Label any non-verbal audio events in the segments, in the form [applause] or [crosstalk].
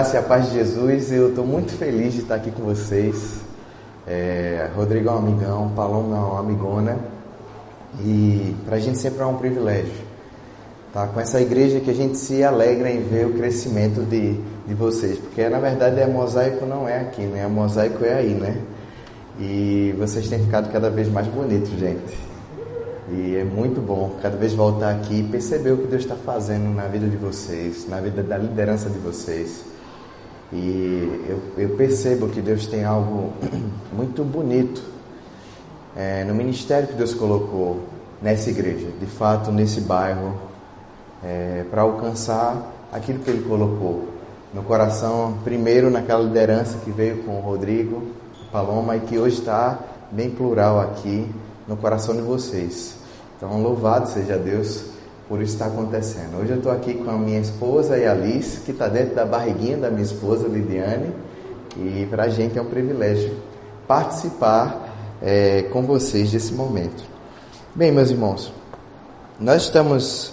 graça e a paz de Jesus, eu estou muito feliz de estar aqui com vocês. É, Rodrigo é um amigão, Paloma é uma amigona. E para a gente sempre é um privilégio tá? com essa igreja que a gente se alegra em ver o crescimento de, de vocês. Porque na verdade é mosaico não é aqui, né? A mosaico é aí, né? E vocês têm ficado cada vez mais bonitos, gente. E é muito bom cada vez voltar aqui e perceber o que Deus está fazendo na vida de vocês, na vida da liderança de vocês. E eu, eu percebo que Deus tem algo [clears throat] muito bonito é, no ministério que Deus colocou nessa igreja, de fato, nesse bairro, é, para alcançar aquilo que Ele colocou no coração, primeiro naquela liderança que veio com o Rodrigo, Paloma, e que hoje está bem plural aqui no coração de vocês. Então, louvado seja Deus por isso estar acontecendo. Hoje eu estou aqui com a minha esposa e a Alice, que está dentro da barriguinha da minha esposa, Lidiane, e para a gente é um privilégio participar é, com vocês desse momento. Bem, meus irmãos, nós estamos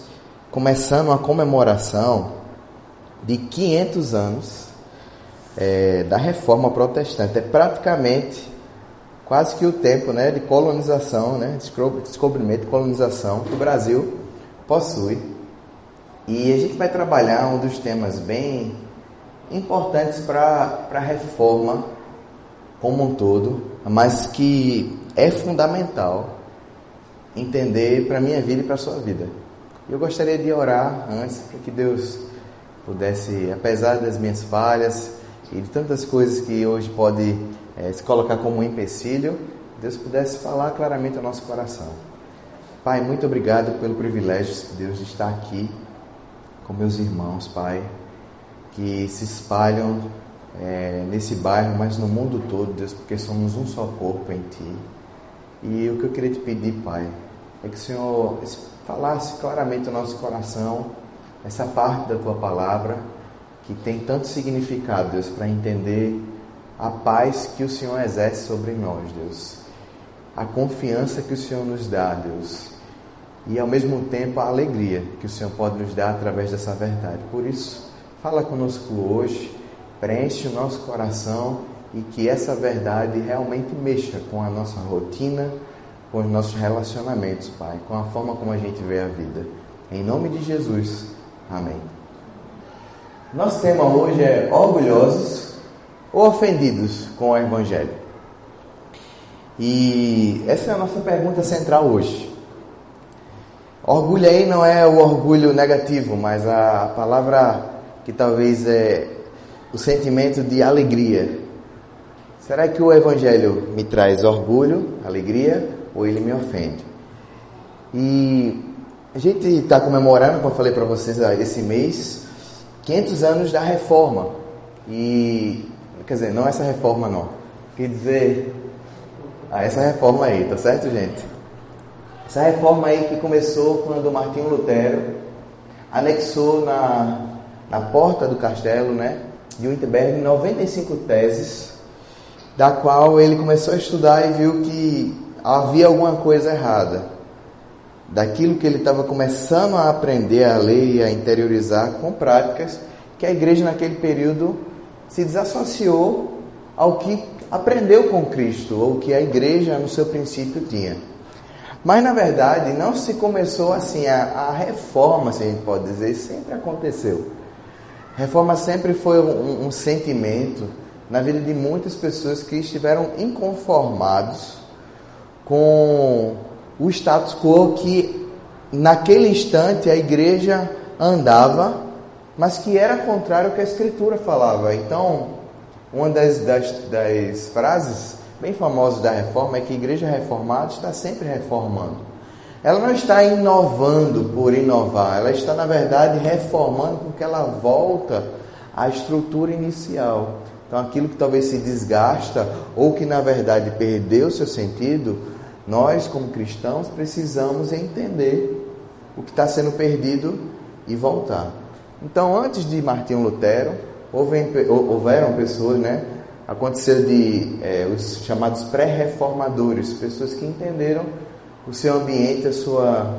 começando uma comemoração de 500 anos é, da reforma protestante. É praticamente quase que o tempo né, de colonização, né, descobrimento e colonização que o Brasil possui. E a gente vai trabalhar um dos temas bem importantes para a reforma como um todo, mas que é fundamental entender para a minha vida e para a sua vida. Eu gostaria de orar antes para que Deus pudesse, apesar das minhas falhas e de tantas coisas que hoje pode é, se colocar como um empecilho, Deus pudesse falar claramente ao nosso coração. Pai, muito obrigado pelo privilégio, Deus, de estar aqui com meus irmãos, Pai, que se espalham é, nesse bairro, mas no mundo todo, Deus, porque somos um só corpo em Ti. E o que eu queria te pedir, Pai, é que o Senhor falasse claramente ao nosso coração essa parte da Tua palavra que tem tanto significado, Deus, para entender a paz que o Senhor exerce sobre nós, Deus. A confiança que o Senhor nos dá, Deus. E ao mesmo tempo a alegria que o Senhor pode nos dar através dessa verdade. Por isso, fala conosco hoje, preenche o nosso coração e que essa verdade realmente mexa com a nossa rotina, com os nossos relacionamentos, Pai, com a forma como a gente vê a vida. Em nome de Jesus. Amém. Nosso tema hoje é orgulhosos ou ofendidos com o Evangelho? E essa é a nossa pergunta central hoje. Orgulho aí não é o orgulho negativo, mas a palavra que talvez é o sentimento de alegria. Será que o Evangelho me traz orgulho, alegria, ou ele me ofende? E a gente está comemorando, como eu falei para vocês esse mês, 500 anos da reforma. E Quer dizer, não essa reforma não. Quer dizer, ah, essa reforma aí, tá certo, gente? Essa reforma aí que começou quando Martinho Lutero anexou na, na porta do castelo, né, de Wittenberg, 95 teses, da qual ele começou a estudar e viu que havia alguma coisa errada. Daquilo que ele estava começando a aprender a ler e a interiorizar com práticas que a igreja naquele período se desassociou ao que aprendeu com Cristo, ou que a igreja no seu princípio tinha. Mas na verdade não se começou assim, a, a reforma, se a gente pode dizer, sempre aconteceu. Reforma sempre foi um, um sentimento na vida de muitas pessoas que estiveram inconformados com o status quo que naquele instante a igreja andava mas que era contrário ao que a Escritura falava. Então, uma das, das, das frases bem famosas da reforma é que a igreja reformada está sempre reformando. Ela não está inovando por inovar, ela está, na verdade, reformando porque ela volta à estrutura inicial. Então, aquilo que talvez se desgasta ou que, na verdade, perdeu seu sentido, nós, como cristãos, precisamos entender o que está sendo perdido e voltar. Então, antes de Martinho Lutero, houveram pessoas, né? Aconteceu de é, os chamados pré-reformadores, pessoas que entenderam o seu ambiente, a sua,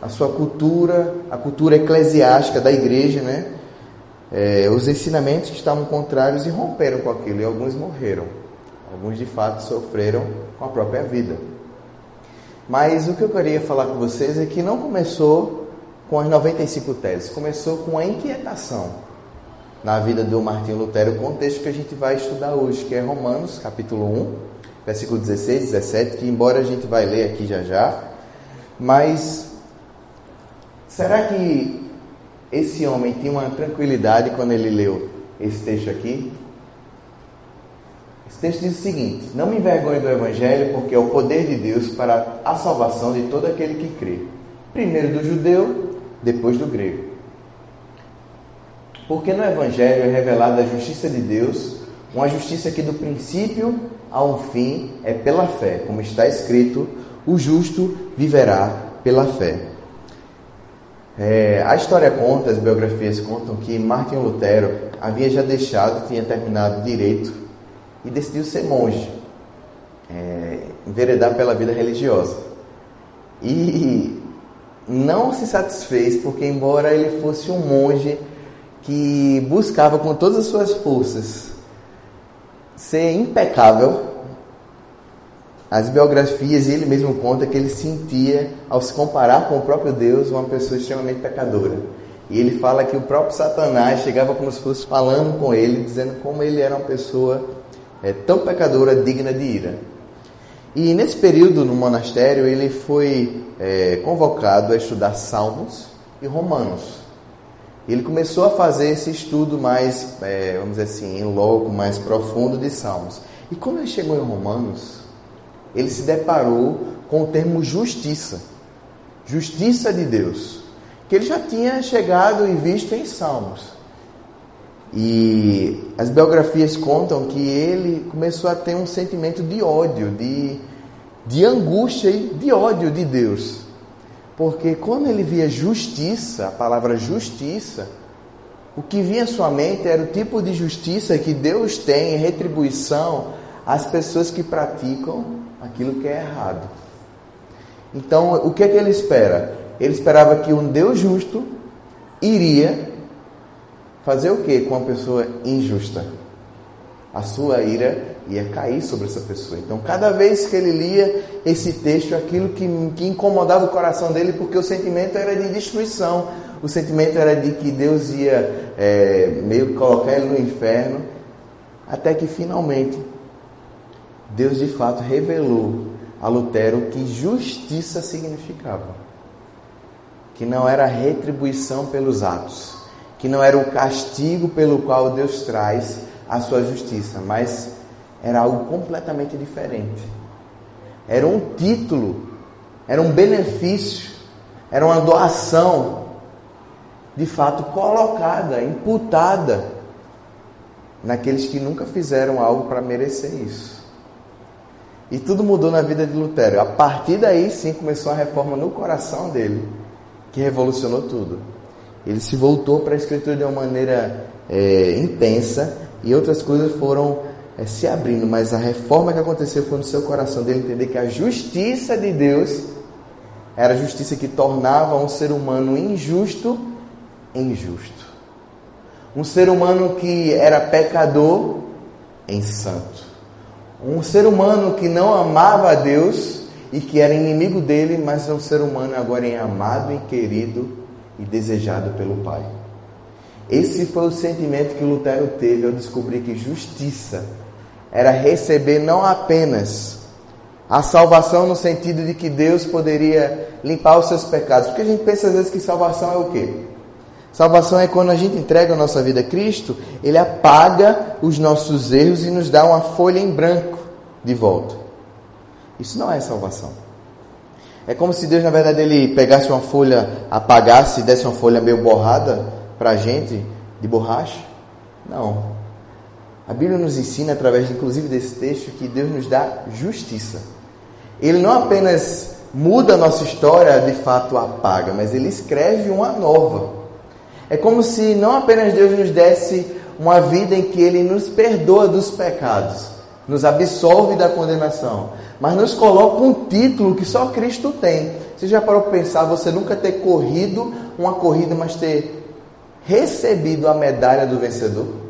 a sua cultura, a cultura eclesiástica da igreja, né? é, os ensinamentos que estavam contrários e romperam com aquilo, e alguns morreram. Alguns de fato sofreram com a própria vida. Mas o que eu queria falar com vocês é que não começou com as 95 teses, começou com a inquietação na vida do Martinho Lutero, o contexto que a gente vai estudar hoje, que é Romanos, capítulo 1, versículo 16, 17, que embora a gente vai ler aqui já já, mas será que esse homem tinha uma tranquilidade quando ele leu esse texto aqui? Esse texto diz o seguinte: Não me envergonhe do Evangelho, porque é o poder de Deus para a salvação de todo aquele que crê. Primeiro do judeu, depois do grego. Porque no Evangelho é revelada a justiça de Deus, uma justiça que do princípio ao fim é pela fé, como está escrito: o justo viverá pela fé. É, a história conta, as biografias contam que Martin Lutero havia já deixado, tinha terminado direito e decidiu ser monge, é, enveredar pela vida religiosa. E não se satisfez, porque, embora ele fosse um monge que buscava com todas as suas forças ser impecável, as biografias, ele mesmo conta que ele sentia, ao se comparar com o próprio Deus, uma pessoa extremamente pecadora. E ele fala que o próprio Satanás chegava como se fosse falando com ele, dizendo como ele era uma pessoa é, tão pecadora, digna de ira. E nesse período no monastério, ele foi é, convocado a estudar Salmos e Romanos. Ele começou a fazer esse estudo mais, é, vamos dizer assim, em loco, mais profundo de Salmos. E quando ele chegou em Romanos, ele se deparou com o termo justiça. Justiça de Deus. Que ele já tinha chegado e visto em Salmos. E as biografias contam que ele começou a ter um sentimento de ódio, de, de angústia e de ódio de Deus. Porque quando ele via justiça, a palavra justiça, o que vinha à sua mente era o tipo de justiça que Deus tem em retribuição às pessoas que praticam aquilo que é errado. Então, o que é que ele espera? Ele esperava que um Deus justo iria fazer o que com uma pessoa injusta? A sua ira ia cair sobre essa pessoa. Então, cada vez que ele lia esse texto, aquilo que, que incomodava o coração dele, porque o sentimento era de destruição, o sentimento era de que Deus ia é, meio que colocar ele no inferno, até que finalmente Deus de fato revelou a Lutero que justiça significava. Que não era retribuição pelos atos, que não era o castigo pelo qual Deus traz a sua justiça, mas era algo completamente diferente. Era um título, era um benefício, era uma doação, de fato colocada, imputada naqueles que nunca fizeram algo para merecer isso. E tudo mudou na vida de Lutero. A partir daí, sim, começou a reforma no coração dele, que revolucionou tudo. Ele se voltou para a escritura de uma maneira é, intensa e outras coisas foram é, se abrindo, mas a reforma que aconteceu foi no seu coração dele entender que a justiça de Deus era a justiça que tornava um ser humano injusto injusto. Um ser humano que era pecador em santo. Um ser humano que não amava a Deus e que era inimigo dele, mas é um ser humano agora em amado e querido e desejado pelo Pai. Esse foi o sentimento que Lutero teve ao descobrir que justiça era receber não apenas a salvação no sentido de que Deus poderia limpar os seus pecados. Porque a gente pensa às vezes que salvação é o quê? Salvação é quando a gente entrega a nossa vida a Cristo, Ele apaga os nossos erros e nos dá uma folha em branco de volta. Isso não é salvação. É como se Deus, na verdade, Ele pegasse uma folha, apagasse e desse uma folha meio borrada para a gente, de borracha. Não. A Bíblia nos ensina, através inclusive desse texto, que Deus nos dá justiça. Ele não apenas muda a nossa história, de fato apaga, mas ele escreve uma nova. É como se não apenas Deus nos desse uma vida em que ele nos perdoa dos pecados, nos absolve da condenação, mas nos coloca um título que só Cristo tem. Você já parou para pensar você nunca ter corrido uma corrida, mas ter recebido a medalha do vencedor?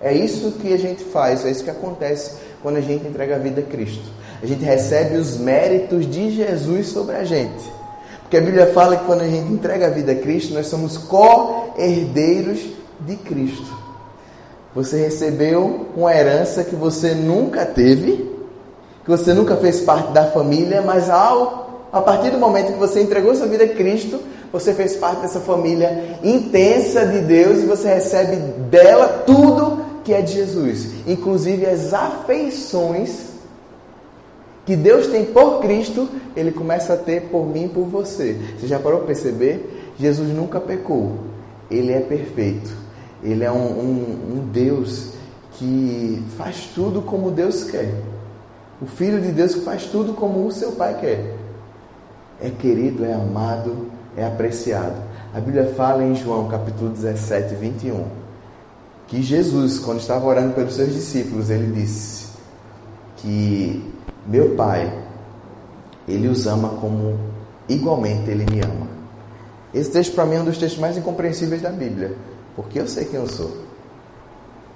É isso que a gente faz, é isso que acontece quando a gente entrega a vida a Cristo. A gente recebe os méritos de Jesus sobre a gente. Porque a Bíblia fala que quando a gente entrega a vida a Cristo, nós somos co-herdeiros de Cristo. Você recebeu uma herança que você nunca teve, que você nunca fez parte da família, mas ao, a partir do momento que você entregou sua vida a Cristo, você fez parte dessa família intensa de Deus e você recebe dela tudo que é de Jesus, inclusive as afeições que Deus tem por Cristo, ele começa a ter por mim e por você. Você já parou para perceber? Jesus nunca pecou, ele é perfeito. Ele é um, um, um Deus que faz tudo como Deus quer. O Filho de Deus que faz tudo como o seu Pai quer. É querido, é amado, é apreciado. A Bíblia fala em João capítulo 17, 21, que Jesus, quando estava orando pelos seus discípulos, ele disse que meu Pai, ele os ama como igualmente ele me ama. Esse texto para mim é um dos textos mais incompreensíveis da Bíblia. Porque eu sei quem eu sou.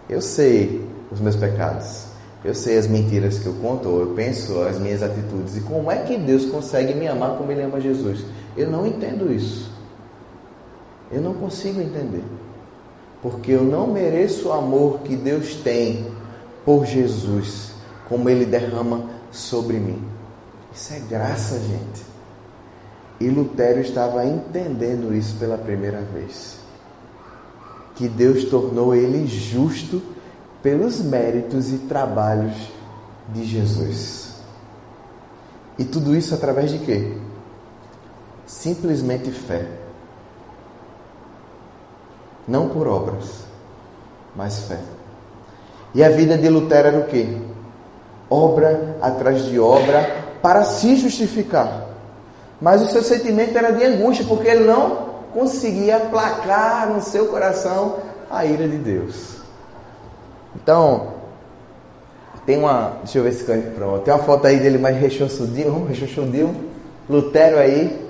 Eu sei os meus pecados. Eu sei as mentiras que eu conto, ou eu penso as minhas atitudes. E como é que Deus consegue me amar como Ele ama Jesus? Eu não entendo isso. Eu não consigo entender. Porque eu não mereço o amor que Deus tem por Jesus, como Ele derrama sobre mim. Isso é graça, gente. E Lutero estava entendendo isso pela primeira vez que Deus tornou ele justo pelos méritos e trabalhos de Jesus. E tudo isso através de quê? Simplesmente fé. Não por obras, mas fé. E a vida de Lutero era o quê? Obra atrás de obra para se justificar. Mas o seu sentimento era de angústia, porque ele não conseguia aplacar no seu coração a ira de Deus. Então, tem uma. Deixa eu ver se pronto. Tem uma foto aí dele mais rechonchudinho, [laughs] rechonchudinho. Lutero aí.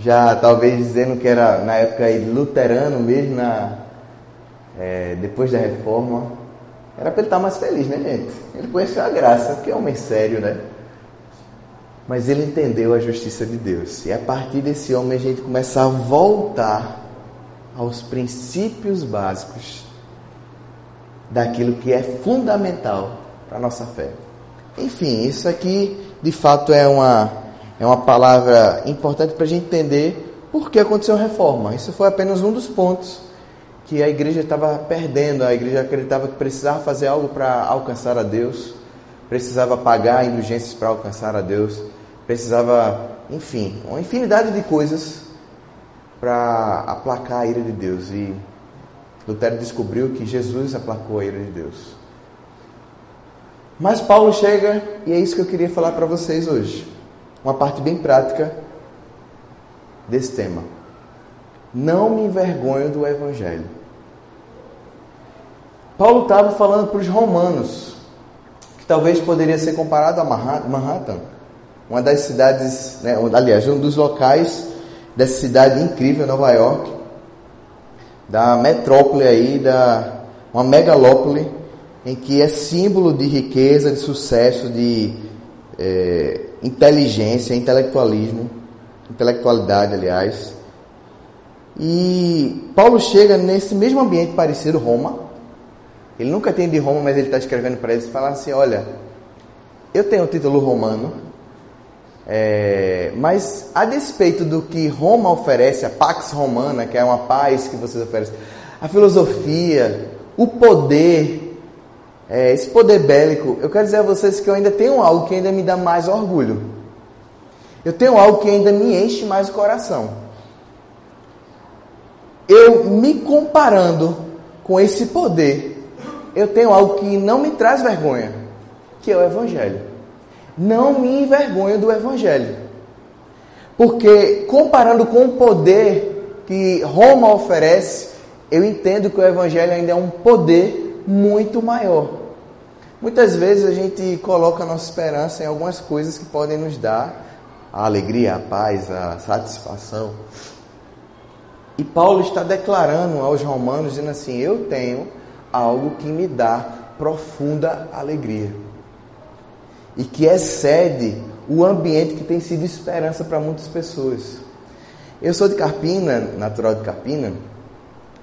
Já talvez dizendo que era na época aí luterano mesmo, na, é, depois da reforma. Era para ele estar mais feliz, né, gente? Ele conheceu a graça, que é homem sério, né? Mas ele entendeu a justiça de Deus. E a partir desse homem a gente começa a voltar aos princípios básicos daquilo que é fundamental para a nossa fé. Enfim, isso aqui de fato é uma, é uma palavra importante para a gente entender por que aconteceu a reforma. Isso foi apenas um dos pontos que a igreja estava perdendo. A igreja acreditava que precisava fazer algo para alcançar a Deus, precisava pagar indulgências para alcançar a Deus precisava, enfim, uma infinidade de coisas para aplacar a ira de Deus. E Lutero descobriu que Jesus aplacou a ira de Deus. Mas Paulo chega e é isso que eu queria falar para vocês hoje. Uma parte bem prática desse tema. Não me envergonho do Evangelho. Paulo estava falando para os romanos, que talvez poderia ser comparado a Manhattan uma das cidades, né, aliás, um dos locais dessa cidade incrível, Nova York, da metrópole aí, da uma megalópole, em que é símbolo de riqueza, de sucesso, de é, inteligência, intelectualismo, intelectualidade, aliás. E Paulo chega nesse mesmo ambiente parecido, Roma. Ele nunca tem de Roma, mas ele está escrevendo para eles e fala assim: Olha, eu tenho o título romano, é, mas a despeito do que Roma oferece, a Pax Romana, que é uma paz que vocês oferecem, a filosofia, o poder, é, esse poder bélico, eu quero dizer a vocês que eu ainda tenho algo que ainda me dá mais orgulho. Eu tenho algo que ainda me enche mais o coração. Eu me comparando com esse poder, eu tenho algo que não me traz vergonha, que é o Evangelho não me envergonho do Evangelho. Porque comparando com o poder que Roma oferece, eu entendo que o Evangelho ainda é um poder muito maior. Muitas vezes a gente coloca a nossa esperança em algumas coisas que podem nos dar a alegria, a paz, a satisfação. E Paulo está declarando aos romanos, dizendo assim: Eu tenho algo que me dá profunda alegria e que excede o ambiente que tem sido esperança para muitas pessoas. Eu sou de Carpina, natural de Carpina,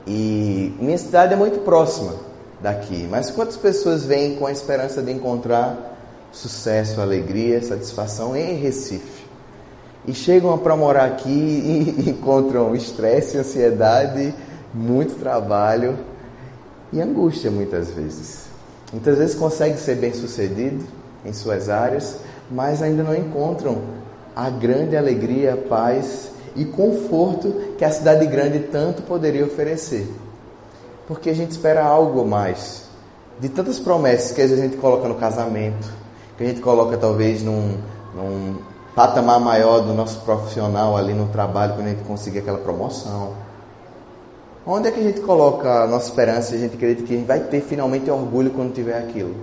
e minha cidade é muito próxima daqui. Mas quantas pessoas vêm com a esperança de encontrar sucesso, alegria, satisfação em Recife? e chegam para morar aqui e encontram estresse, ansiedade, muito trabalho e angústia muitas vezes. Muitas vezes conseguem ser bem sucedido em suas áreas, mas ainda não encontram a grande alegria, paz e conforto que a cidade grande tanto poderia oferecer. Porque a gente espera algo mais. De tantas promessas que a gente coloca no casamento, que a gente coloca talvez num, num patamar maior do nosso profissional ali no trabalho, quando a gente conseguir aquela promoção. Onde é que a gente coloca a nossa esperança a gente acredita que a gente vai ter finalmente orgulho quando tiver aquilo?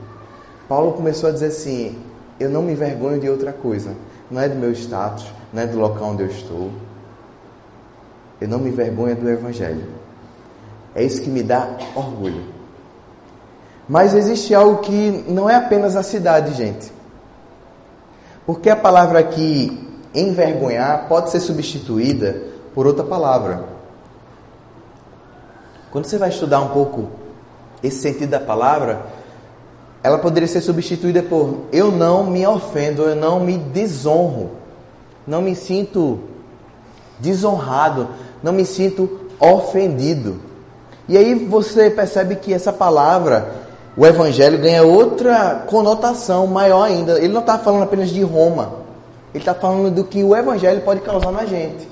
Paulo começou a dizer assim: Eu não me envergonho de outra coisa. Não é do meu status, não é do local onde eu estou. Eu não me envergonho do Evangelho. É isso que me dá orgulho. Mas existe algo que não é apenas a cidade, gente. Porque a palavra aqui, envergonhar, pode ser substituída por outra palavra. Quando você vai estudar um pouco esse sentido da palavra, ela poderia ser substituída por eu não me ofendo, eu não me desonro, não me sinto desonrado, não me sinto ofendido. E aí você percebe que essa palavra o evangelho ganha outra conotação maior ainda. Ele não está falando apenas de Roma, ele está falando do que o evangelho pode causar na gente.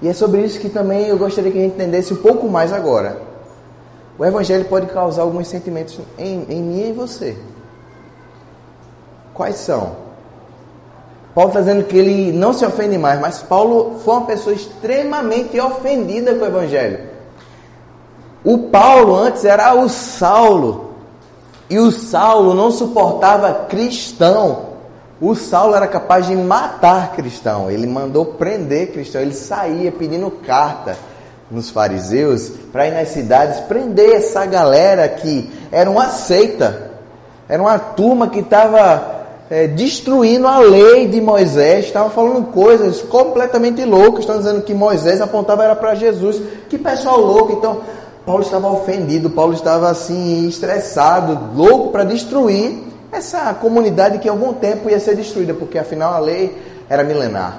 E é sobre isso que também eu gostaria que a gente entendesse um pouco mais agora. O evangelho pode causar alguns sentimentos em, em mim e em você. Quais são? Paulo está dizendo que ele não se ofende mais, mas Paulo foi uma pessoa extremamente ofendida com o evangelho. O Paulo antes era o Saulo, e o Saulo não suportava cristão. O Saulo era capaz de matar cristão. Ele mandou prender cristão. Ele saía pedindo carta nos fariseus para ir nas cidades prender essa galera que era uma seita. Era uma turma que estava é, destruindo a lei de Moisés, estava falando coisas completamente loucas, estão dizendo que Moisés apontava era para Jesus. Que pessoal louco, então Paulo estava ofendido, Paulo estava assim estressado, louco para destruir essa comunidade que em algum tempo ia ser destruída, porque afinal a lei era milenar.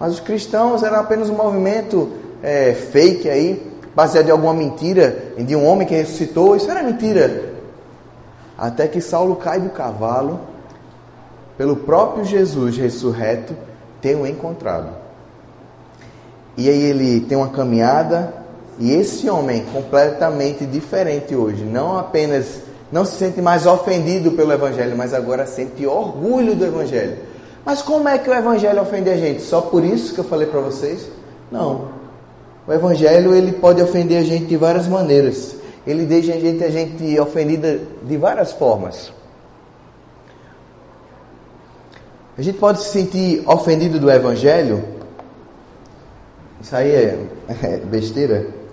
Mas os cristãos eram apenas um movimento é, fake aí, baseado em alguma mentira, de um homem que ressuscitou. Isso era mentira. Até que Saulo cai do cavalo, pelo próprio Jesus ressurreto, tem o encontrado. E aí ele tem uma caminhada e esse homem completamente diferente hoje, não apenas não se sente mais ofendido pelo evangelho, mas agora sente orgulho do evangelho. Mas como é que o evangelho ofende a gente? Só por isso que eu falei para vocês? Não. O evangelho ele pode ofender a gente de várias maneiras. Ele deixa a gente a gente ofendida de várias formas. A gente pode se sentir ofendido do evangelho. Isso aí é, [laughs] é besteira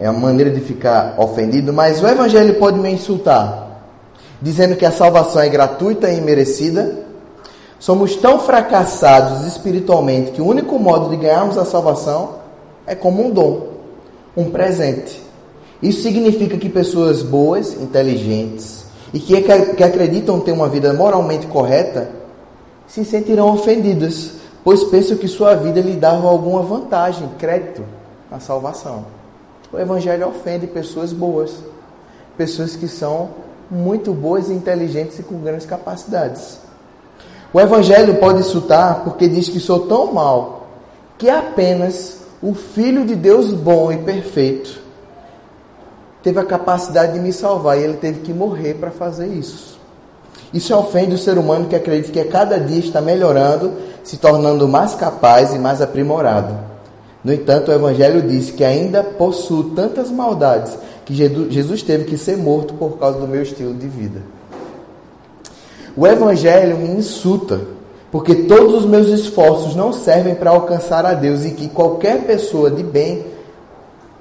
é a maneira de ficar ofendido, mas o Evangelho pode me insultar, dizendo que a salvação é gratuita e merecida. Somos tão fracassados espiritualmente que o único modo de ganharmos a salvação é como um dom, um presente. Isso significa que pessoas boas, inteligentes e que, que acreditam ter uma vida moralmente correta se sentirão ofendidas, pois pensam que sua vida lhe dava alguma vantagem, crédito na salvação. O Evangelho ofende pessoas boas, pessoas que são muito boas inteligentes e com grandes capacidades. O Evangelho pode insultar porque diz que sou tão mal que apenas o Filho de Deus bom e perfeito teve a capacidade de me salvar e ele teve que morrer para fazer isso. Isso ofende o ser humano que acredita que a cada dia está melhorando, se tornando mais capaz e mais aprimorado. No entanto, o Evangelho diz que ainda possuo tantas maldades que Jesus teve que ser morto por causa do meu estilo de vida. O Evangelho me insulta, porque todos os meus esforços não servem para alcançar a Deus e que qualquer pessoa de bem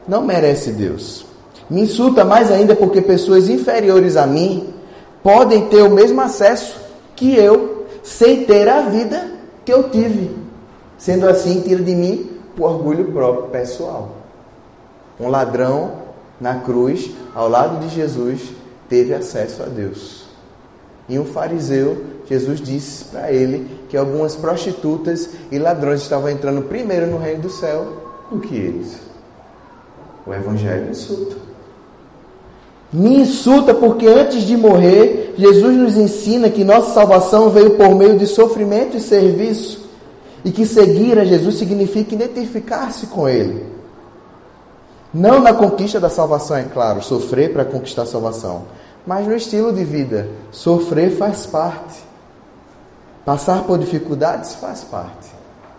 não merece Deus. Me insulta mais ainda porque pessoas inferiores a mim podem ter o mesmo acesso que eu, sem ter a vida que eu tive. Sendo assim, tira de mim o orgulho próprio pessoal. Um ladrão na cruz, ao lado de Jesus, teve acesso a Deus. E um fariseu, Jesus disse para ele que algumas prostitutas e ladrões estavam entrando primeiro no reino do céu do que eles. O Evangelho insulta. Me insulta porque antes de morrer, Jesus nos ensina que nossa salvação veio por meio de sofrimento e serviço, e que seguir a Jesus significa identificar-se com Ele. Não na conquista da salvação, é claro, sofrer para conquistar a salvação, mas no estilo de vida. Sofrer faz parte. Passar por dificuldades faz parte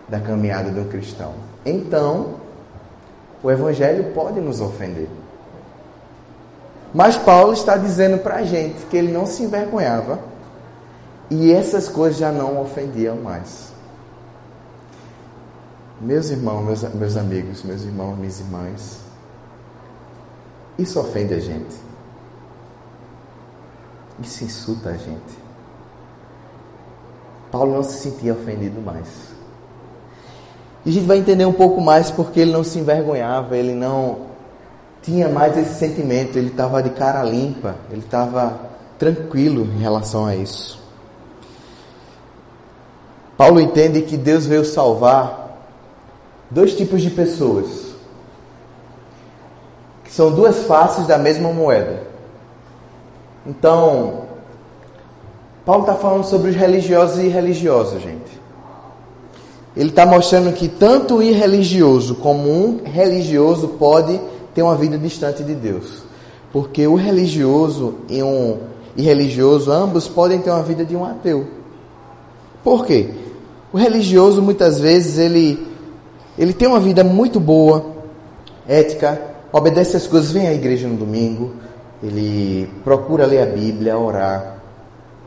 da caminhada do cristão. Então, o Evangelho pode nos ofender. Mas Paulo está dizendo para a gente que ele não se envergonhava e essas coisas já não ofendiam mais. Meus irmãos, meus, meus amigos, meus irmãos, minhas irmãs, isso ofende a gente. Isso insulta a gente. Paulo não se sentia ofendido mais. E a gente vai entender um pouco mais porque ele não se envergonhava, ele não tinha mais esse sentimento, ele estava de cara limpa, ele estava tranquilo em relação a isso. Paulo entende que Deus veio salvar dois tipos de pessoas, que são duas faces da mesma moeda. Então, Paulo está falando sobre os religiosos e irreligiosos, gente. Ele está mostrando que tanto o irreligioso como um religioso pode ter uma vida distante de Deus. Porque o religioso e um irreligioso, ambos podem ter uma vida de um ateu. Por quê? O religioso muitas vezes ele ele tem uma vida muito boa, ética, obedece as coisas, vem à igreja no domingo, ele procura ler a Bíblia, orar,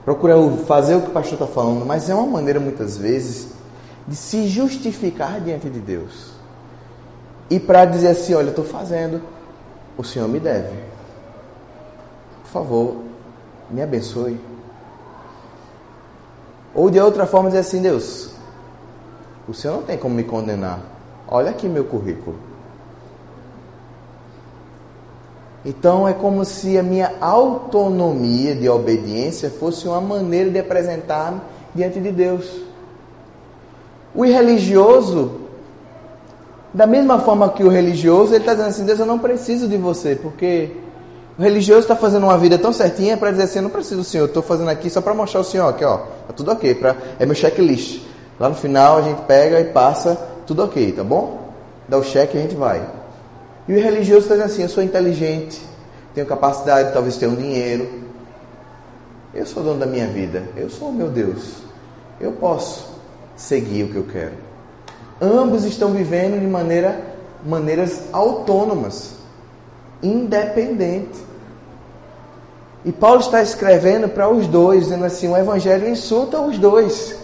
procura fazer o que o pastor está falando, mas é uma maneira muitas vezes de se justificar diante de Deus e para dizer assim: olha, estou fazendo, o Senhor me deve. Por favor, me abençoe. Ou de outra forma dizer assim: Deus, o Senhor não tem como me condenar. Olha aqui meu currículo. Então é como se a minha autonomia de obediência fosse uma maneira de apresentar-me diante de Deus. O irreligioso da mesma forma que o religioso, ele está dizendo assim: Deus, eu não preciso de você, porque o religioso está fazendo uma vida tão certinha para dizer assim: eu não preciso do Senhor, estou fazendo aqui só para mostrar ao Senhor que ó, tá tudo ok, pra, é meu checklist. Lá no final a gente pega e passa, tudo ok, tá bom? Dá o cheque e a gente vai. E o religioso está dizendo assim: eu sou inteligente, tenho capacidade, talvez tenha um dinheiro. Eu sou dono da minha vida, eu sou o meu Deus, eu posso seguir o que eu quero. Ambos estão vivendo de maneira, maneiras autônomas, independentes. E Paulo está escrevendo para os dois, dizendo assim: o evangelho insulta os dois,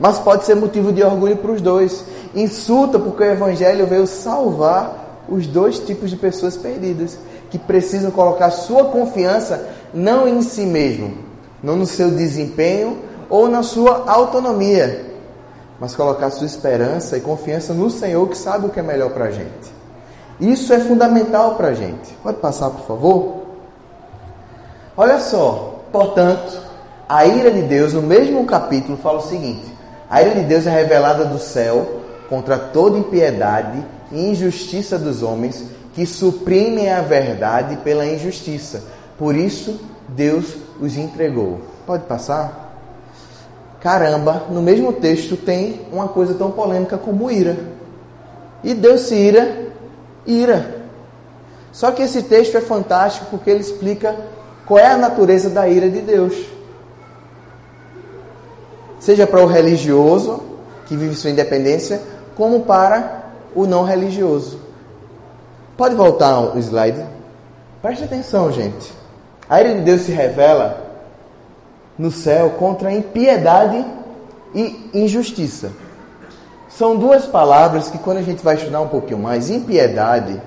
mas pode ser motivo de orgulho para os dois. Insulta porque o evangelho veio salvar os dois tipos de pessoas perdidas, que precisam colocar sua confiança não em si mesmo, não no seu desempenho ou na sua autonomia, mas colocar sua esperança e confiança no Senhor que sabe o que é melhor para a gente. Isso é fundamental para a gente. Pode passar, por favor? Olha só, portanto, a ira de Deus, no mesmo capítulo, fala o seguinte: a ira de Deus é revelada do céu contra toda impiedade e injustiça dos homens que suprimem a verdade pela injustiça. Por isso, Deus os entregou. Pode passar? Caramba, no mesmo texto tem uma coisa tão polêmica como ira. E Deus se ira, ira. Só que esse texto é fantástico porque ele explica qual é a natureza da ira de Deus. Seja para o religioso, que vive sua independência, como para o não religioso. Pode voltar o slide? Preste atenção, gente. A ira de Deus se revela no céu contra a impiedade e injustiça. São duas palavras que, quando a gente vai estudar um pouquinho mais, impiedade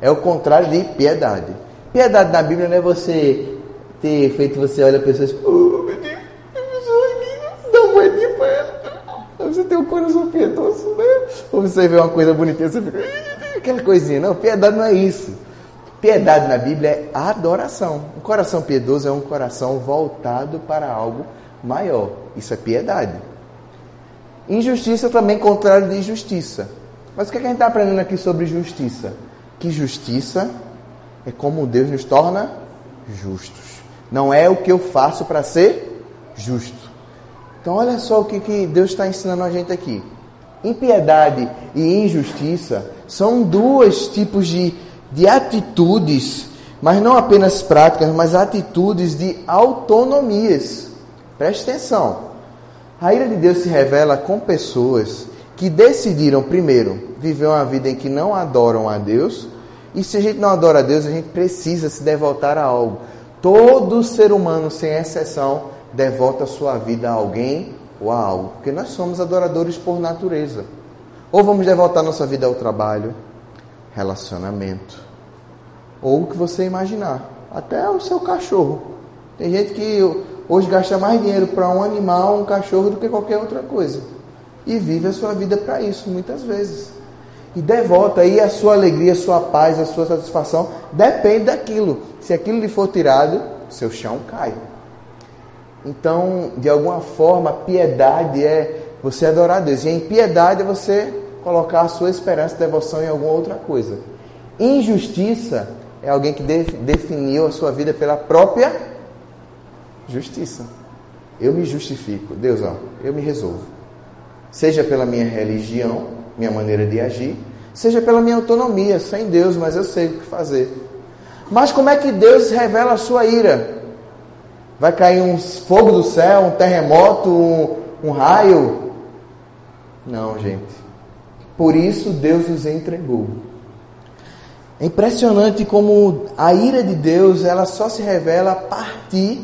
é o contrário de piedade. Piedade na Bíblia não é você ter feito, você olha a pessoa e diz, oh, meu Deus, dá uma moedinha para ela. Você tem um coração piedoso, né? Ou você vê uma coisa bonitinha, você fica, aquela coisinha. Não, piedade não é isso. Piedade na Bíblia é adoração. Um coração piedoso é um coração voltado para algo maior. Isso é piedade. Injustiça também contrário de justiça. Mas o que, é que a gente está aprendendo aqui sobre justiça? Que justiça é como Deus nos torna justos. Não é o que eu faço para ser justo. Então olha só o que, que Deus está ensinando a gente aqui. Impiedade e injustiça são dois tipos de de atitudes, mas não apenas práticas, mas atitudes de autonomias. Preste atenção. A ira de Deus se revela com pessoas que decidiram, primeiro, viver uma vida em que não adoram a Deus, e se a gente não adora a Deus, a gente precisa se devotar a algo. Todo ser humano, sem exceção, devota sua vida a alguém algo, porque nós somos adoradores por natureza. Ou vamos devotar nossa vida ao trabalho, relacionamento, ou o que você imaginar, até o seu cachorro. Tem gente que hoje gasta mais dinheiro para um animal, um cachorro, do que qualquer outra coisa. E vive a sua vida para isso, muitas vezes. E devota aí a sua alegria, a sua paz, a sua satisfação, depende daquilo. Se aquilo lhe for tirado, seu chão cai. Então, de alguma forma, piedade é você adorar a Deus. E em piedade é você colocar a sua esperança e devoção em alguma outra coisa. Injustiça é alguém que de, definiu a sua vida pela própria justiça. Eu me justifico. Deus, ó, eu me resolvo. Seja pela minha religião, minha maneira de agir, seja pela minha autonomia, sem Deus, mas eu sei o que fazer. Mas como é que Deus revela a sua ira? Vai cair um fogo do céu, um terremoto, um, um raio? Não, gente. Por isso Deus os entregou. É impressionante como a ira de Deus ela só se revela a partir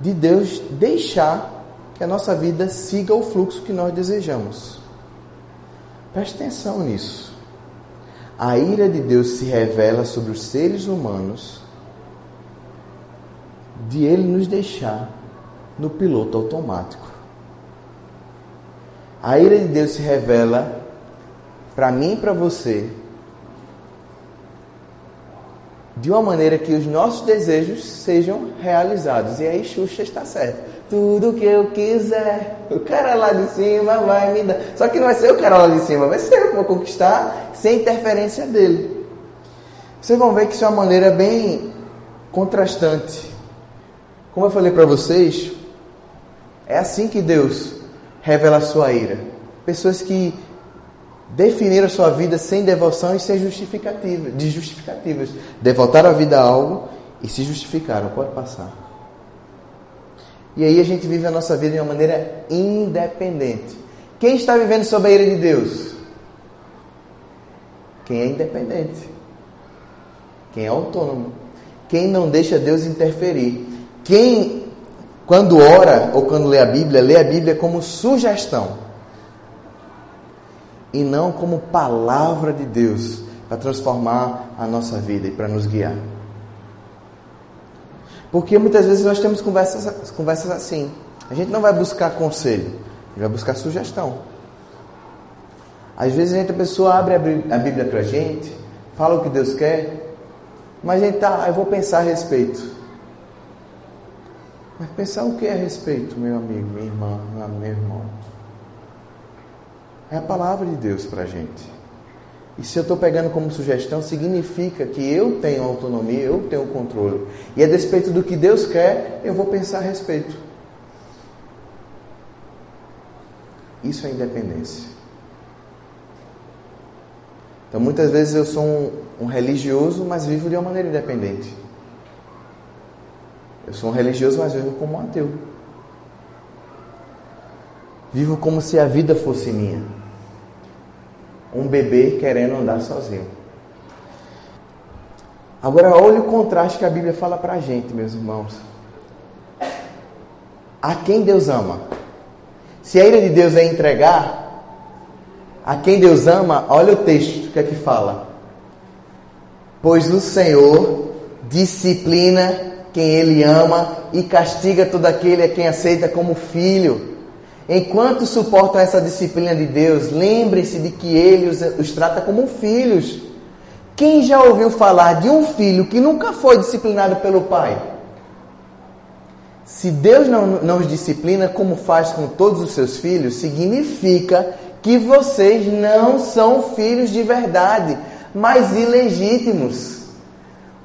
de Deus deixar que a nossa vida siga o fluxo que nós desejamos. Preste atenção nisso. A ira de Deus se revela sobre os seres humanos de Ele nos deixar no piloto automático. A ira de Deus se revela para mim e para você, de uma maneira que os nossos desejos sejam realizados. E aí Xuxa está certo. Tudo que eu quiser, o cara lá de cima vai me dar. Só que não vai ser o cara lá de cima, vai ser eu que vou conquistar sem interferência dele. Vocês vão ver que isso é uma maneira bem contrastante. Como eu falei para vocês, é assim que Deus revela a sua ira. Pessoas que definiram a sua vida sem devoção e sem justificativa, de justificativas. Devotaram a vida a algo e se justificaram. Pode passar. E aí a gente vive a nossa vida de uma maneira independente. Quem está vivendo sob a ira de Deus? Quem é independente. Quem é autônomo. Quem não deixa Deus interferir. Quem, quando ora ou quando lê a Bíblia, lê a Bíblia como sugestão e não como palavra de Deus para transformar a nossa vida e para nos guiar. Porque muitas vezes nós temos conversas, conversas assim. A gente não vai buscar conselho, a gente vai buscar sugestão. Às vezes a, gente, a pessoa abre a Bíblia para a gente, fala o que Deus quer, mas a gente tá, eu vou pensar a respeito. Mas pensar o que é respeito, meu amigo, minha irmã, meu irmão? É a palavra de Deus para a gente. E se eu estou pegando como sugestão, significa que eu tenho autonomia, eu tenho controle. E a despeito do que Deus quer, eu vou pensar a respeito. Isso é independência. Então muitas vezes eu sou um, um religioso, mas vivo de uma maneira independente. Eu sou um religioso, mas vivo como um ateu. Vivo como se a vida fosse minha um bebê querendo andar sozinho. Agora, olha o contraste que a Bíblia fala para a gente, meus irmãos. a quem Deus ama. Se a ira de Deus é entregar, a quem Deus ama, olha o texto, que é que fala? Pois o Senhor disciplina quem Ele ama e castiga todo aquele a quem aceita como filho. Enquanto suportam essa disciplina de Deus, lembrem-se de que Ele os, os trata como filhos. Quem já ouviu falar de um filho que nunca foi disciplinado pelo pai? Se Deus não, não os disciplina como faz com todos os seus filhos, significa que vocês não são filhos de verdade, mas ilegítimos.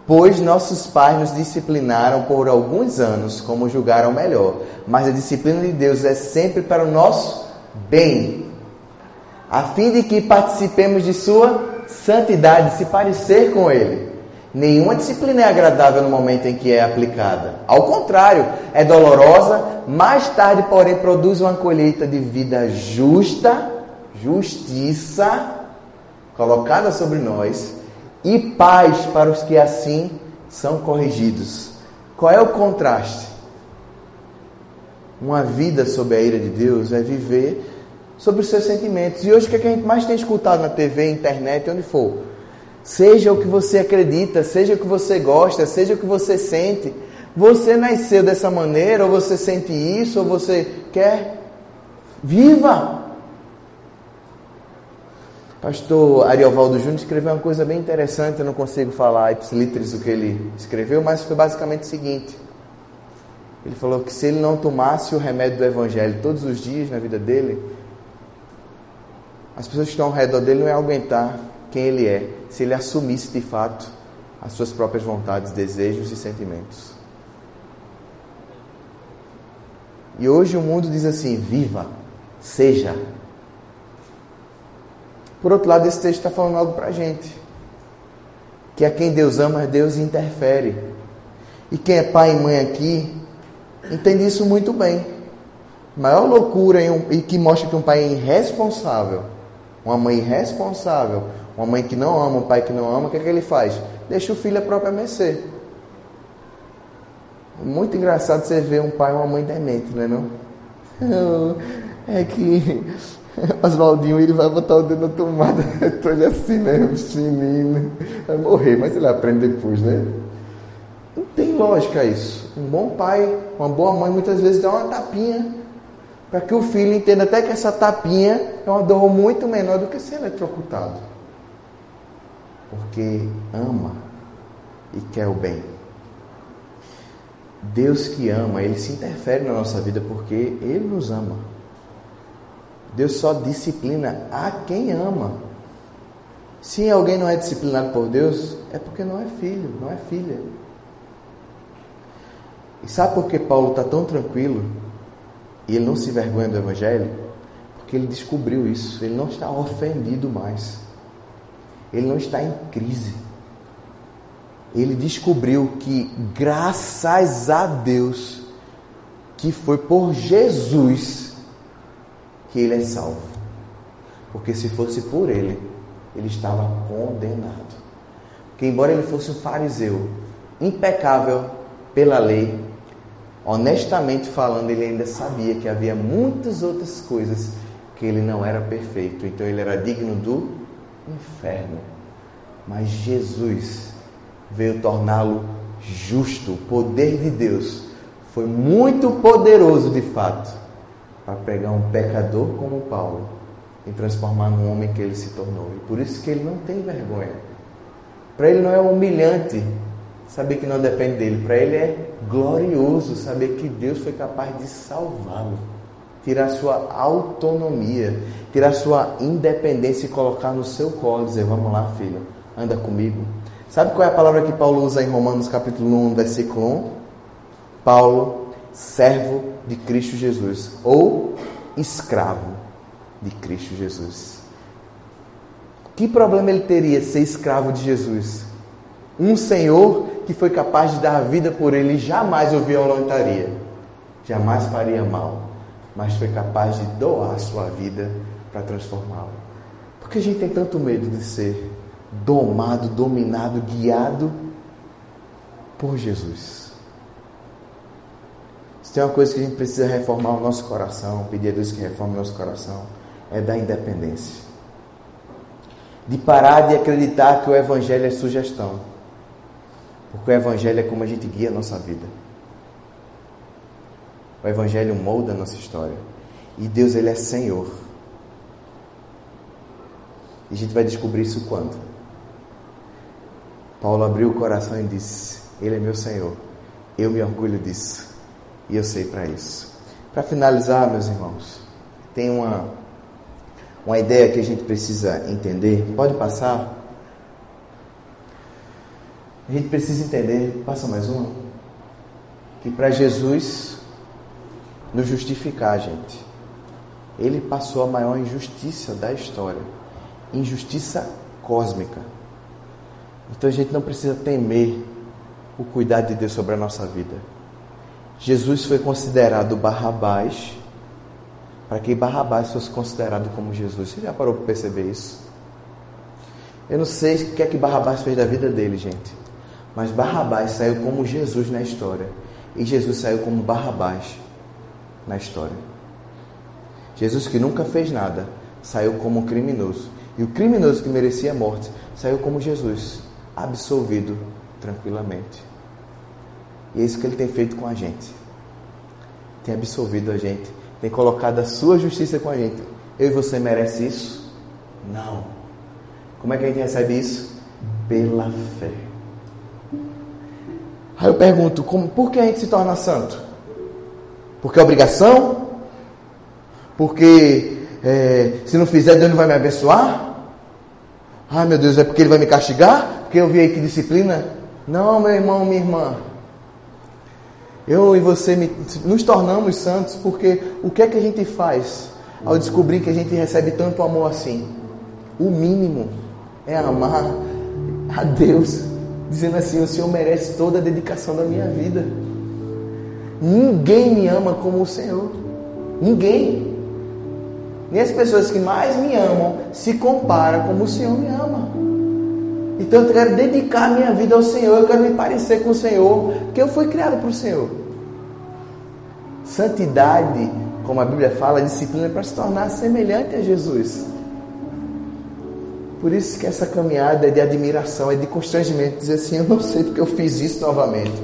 Pois nossos pais nos disciplinaram por alguns anos, como julgaram melhor. Mas a disciplina de Deus é sempre para o nosso bem, a fim de que participemos de Sua santidade, se parecer com Ele. Nenhuma disciplina é agradável no momento em que é aplicada. Ao contrário, é dolorosa, mais tarde, porém, produz uma colheita de vida justa, justiça, colocada sobre nós e paz para os que assim são corrigidos. Qual é o contraste? Uma vida sob a ira de Deus é viver sobre os seus sentimentos. E hoje o que, é que a gente mais tem escutado na TV, internet, onde for? Seja o que você acredita, seja o que você gosta, seja o que você sente. Você nasceu dessa maneira, ou você sente isso, ou você quer. Viva! Pastor Ariovaldo Júnior escreveu uma coisa bem interessante, eu não consigo falar ipsiliteris o que ele escreveu, mas foi basicamente o seguinte. Ele falou que se ele não tomasse o remédio do Evangelho todos os dias na vida dele, as pessoas que estão ao redor dele não iam aguentar quem ele é, se ele assumisse de fato as suas próprias vontades, desejos e sentimentos. E hoje o mundo diz assim: viva, seja, por outro lado, esse texto está falando algo para a gente. Que a quem Deus ama, Deus interfere. E quem é pai e mãe aqui, entende isso muito bem. maior loucura um, e que mostra que um pai é irresponsável, uma mãe irresponsável, uma mãe que não ama, um pai que não ama, o que, é que ele faz? Deixa o filho a própria mercê. Muito engraçado você ver um pai e uma mãe demente, não é não? [laughs] É que [laughs] Oswaldinho, ele vai botar o dedo na tomada. [laughs] Estou ele assim, né? Menino. Vai morrer, mas ele aprende depois, né? Não tem lógica isso. Um bom pai, uma boa mãe, muitas vezes dá uma tapinha para que o filho entenda até que essa tapinha é uma dor muito menor do que ser eletrocutado. Porque ama e quer o bem. Deus que ama, ele se interfere na nossa vida porque ele nos ama. Deus só disciplina a quem ama. Se alguém não é disciplinado por Deus, é porque não é filho, não é filha. E sabe por que Paulo está tão tranquilo e ele não se envergonha do Evangelho? Porque ele descobriu isso. Ele não está ofendido mais. Ele não está em crise. Ele descobriu que, graças a Deus, que foi por Jesus que ele é salvo. Porque se fosse por ele, ele estava condenado. Porque, embora ele fosse um fariseu impecável pela lei, honestamente falando, ele ainda sabia que havia muitas outras coisas que ele não era perfeito. Então, ele era digno do inferno. Mas Jesus veio torná-lo justo. O poder de Deus foi muito poderoso de fato para pegar um pecador como Paulo e transformar num homem que ele se tornou. E por isso que ele não tem vergonha. Para ele não é humilhante saber que não depende dele. Para ele é glorioso saber que Deus foi capaz de salvá-lo, tirar sua autonomia, tirar sua independência e colocar no seu colo, dizer: "Vamos lá, filho, anda comigo". Sabe qual é a palavra que Paulo usa em Romanos capítulo 1, versículo 1? Paulo, servo de Cristo Jesus ou escravo de Cristo Jesus. Que problema ele teria ser escravo de Jesus? Um Senhor que foi capaz de dar a vida por ele jamais o violentaria, jamais faria mal, mas foi capaz de doar a sua vida para transformá-lo. Por que a gente tem tanto medo de ser domado, dominado, guiado por Jesus? Se tem uma coisa que a gente precisa reformar o nosso coração, pedir a Deus que reforme o nosso coração, é da independência. De parar de acreditar que o Evangelho é sugestão. Porque o Evangelho é como a gente guia a nossa vida. O Evangelho molda a nossa história. E Deus, Ele é Senhor. E a gente vai descobrir isso quando? Paulo abriu o coração e disse: Ele é meu Senhor. Eu me orgulho disso. E eu sei para isso. Para finalizar, meus irmãos, tem uma, uma ideia que a gente precisa entender. Pode passar? A gente precisa entender, passa mais uma, que para Jesus nos justificar, gente, ele passou a maior injustiça da história injustiça cósmica. Então a gente não precisa temer o cuidado de Deus sobre a nossa vida. Jesus foi considerado Barrabás para que Barrabás fosse considerado como Jesus. Você já parou para perceber isso? Eu não sei o que é que Barrabás fez da vida dele, gente. Mas Barrabás saiu como Jesus na história. E Jesus saiu como Barrabás na história. Jesus que nunca fez nada, saiu como criminoso. E o criminoso que merecia a morte saiu como Jesus, absolvido tranquilamente. E é isso que ele tem feito com a gente. Tem absolvido a gente, tem colocado a sua justiça com a gente. Eu e você merece isso? Não. Como é que a gente recebe isso? Pela fé. Aí eu pergunto, como, por que a gente se torna santo? Porque é obrigação? Porque é, se não fizer, Deus não vai me abençoar? Ai meu Deus, é porque ele vai me castigar? Porque eu vi aí que disciplina? Não, meu irmão, minha irmã. Eu e você nos tornamos santos porque o que é que a gente faz ao descobrir que a gente recebe tanto amor assim? O mínimo é amar a Deus, dizendo assim: o Senhor merece toda a dedicação da minha vida. Ninguém me ama como o Senhor. Ninguém. Nem as pessoas que mais me amam se comparam como o Senhor me ama. Então eu quero dedicar minha vida ao Senhor, eu quero me parecer com o Senhor, porque eu fui criado para o Senhor. Santidade, como a Bíblia fala, disciplina é para se tornar semelhante a Jesus. Por isso que essa caminhada é de admiração, é de constrangimento, dizer assim, eu não sei porque eu fiz isso novamente,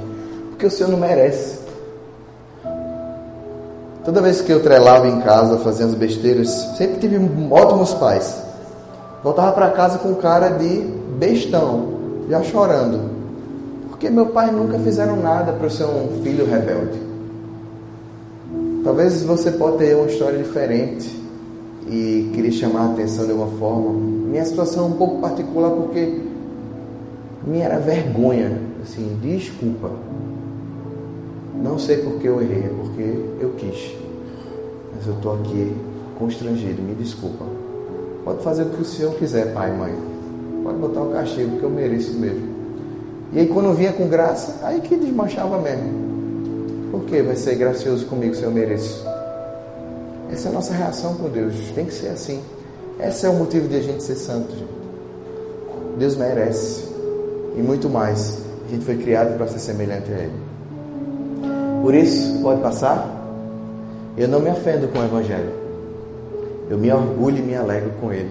porque o Senhor não merece. Toda vez que eu trelava em casa, fazendo as besteiras, sempre tive ótimos pais. Voltava para casa com cara de bestão, já chorando. Porque meu pai nunca fizeram nada para eu ser um filho rebelde. Talvez você possa ter uma história diferente e queria chamar a atenção de alguma forma. Minha situação é um pouco particular porque minha era vergonha. Assim, desculpa. Não sei porque eu errei, é porque eu quis. Mas eu estou aqui constrangido, me desculpa. Pode fazer o que o Senhor quiser, pai e mãe. Pode botar o castigo, que eu mereço mesmo. E aí quando vinha com graça, aí que desmanchava mesmo. Por que vai ser gracioso comigo se eu mereço? Essa é a nossa reação com Deus. Tem que ser assim. Esse é o motivo de a gente ser santo. Gente. Deus merece. E muito mais. A gente foi criado para ser semelhante a Ele. Por isso, pode passar? Eu não me ofendo com o Evangelho. Eu me orgulho e me alegro com ele.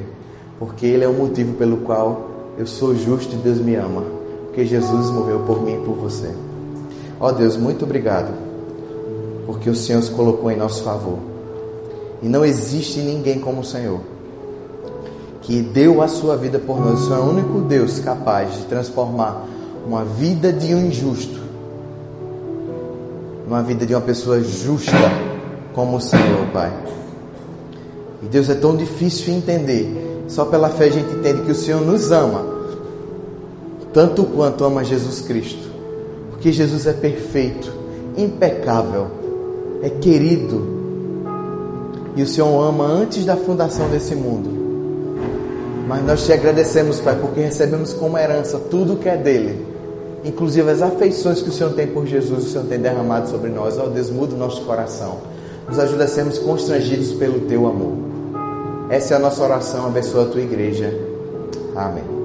Porque ele é o motivo pelo qual eu sou justo e Deus me ama. Porque Jesus morreu por mim e por você. Ó oh Deus, muito obrigado. Porque o Senhor se colocou em nosso favor. E não existe ninguém como o Senhor. Que deu a sua vida por nós. O Senhor é o único Deus capaz de transformar uma vida de um injusto numa vida de uma pessoa justa como o Senhor, Pai. E Deus é tão difícil entender. Só pela fé a gente entende que o Senhor nos ama, tanto quanto ama Jesus Cristo. Porque Jesus é perfeito, impecável, é querido. E o Senhor ama antes da fundação desse mundo. Mas nós te agradecemos, Pai, porque recebemos como herança tudo que é dele inclusive as afeições que o Senhor tem por Jesus, o Senhor tem derramado sobre nós. Ó Deus, muda o nosso coração. Nos ajuda a sermos constrangidos pelo teu amor. Essa é a nossa oração. Abençoa a tua igreja. Amém.